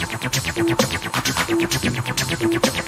Thank you.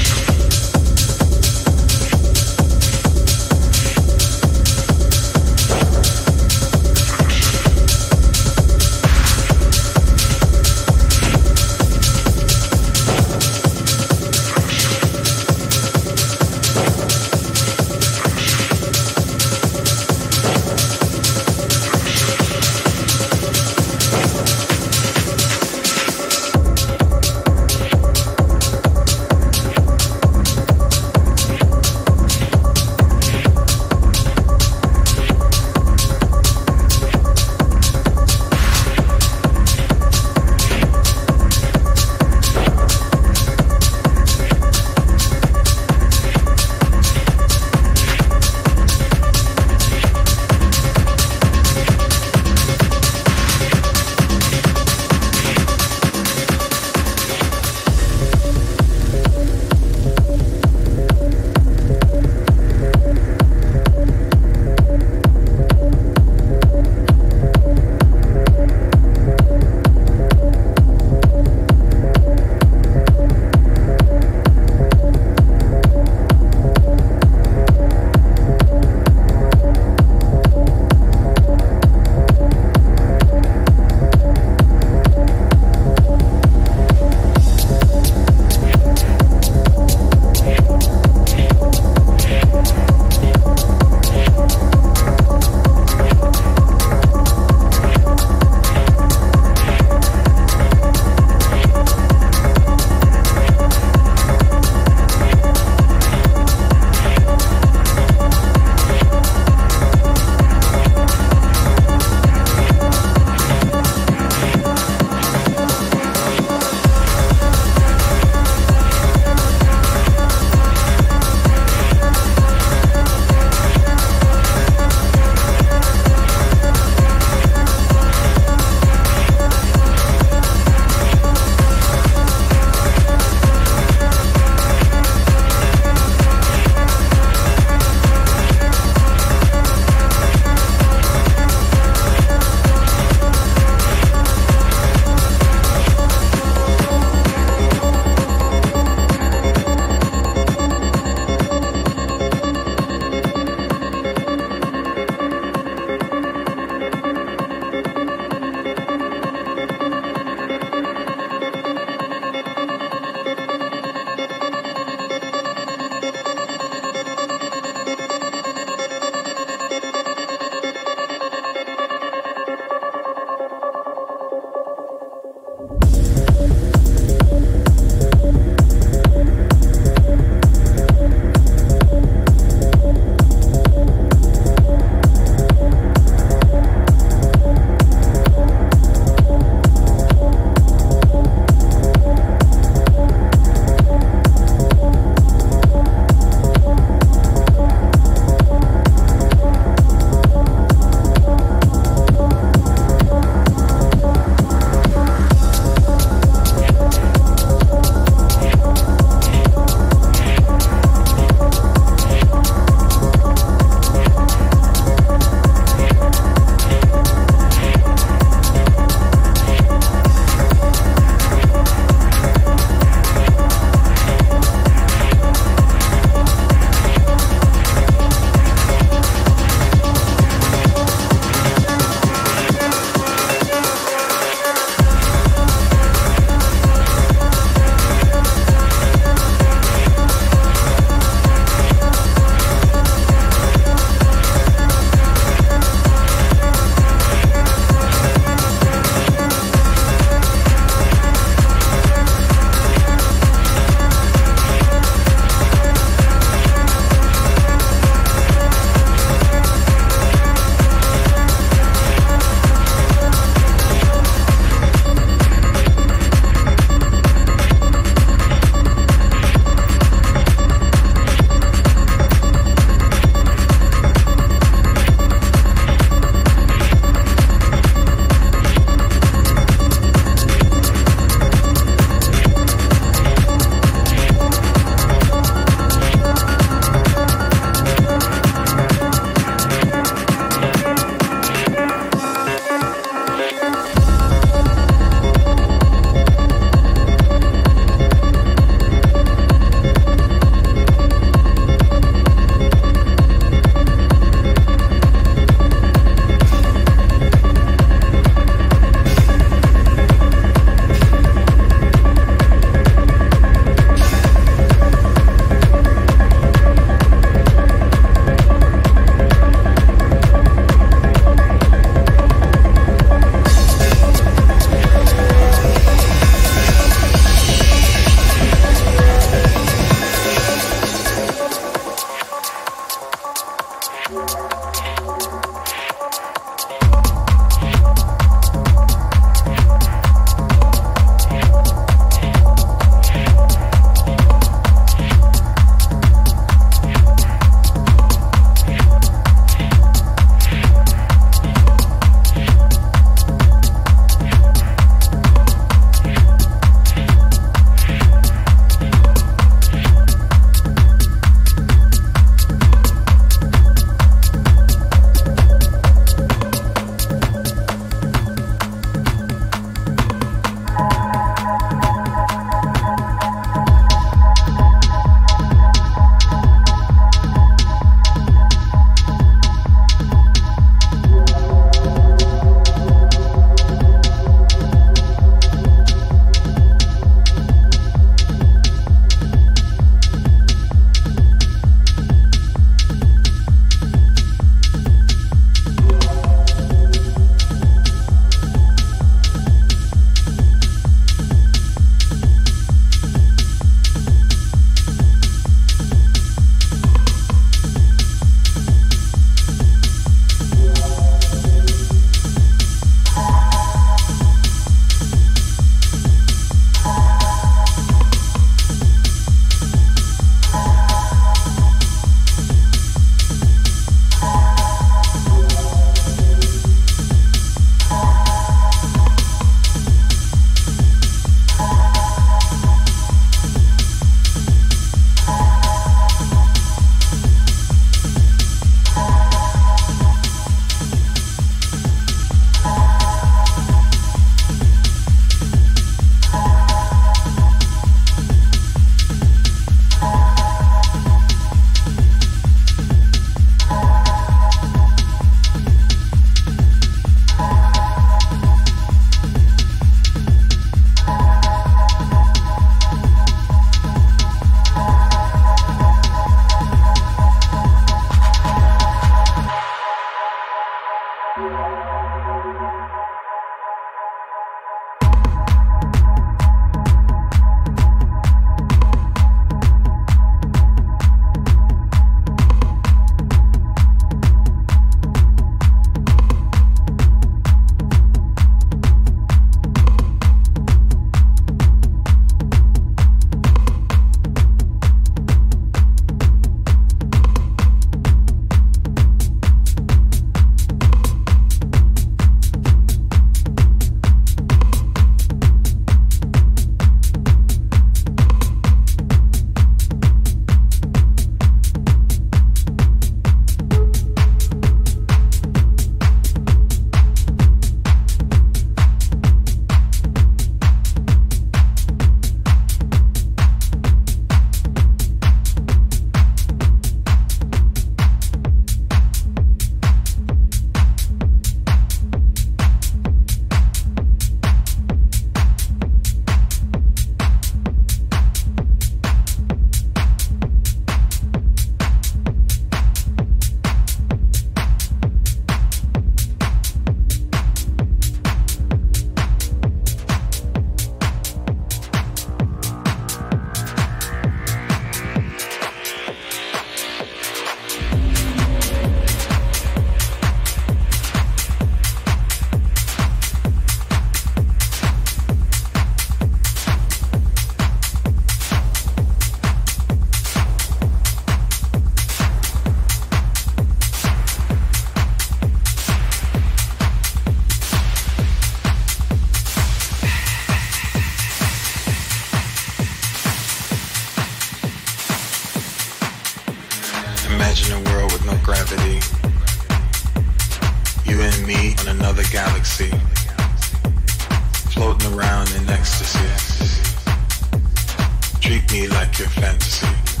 Me like your fantasy.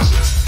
deposits.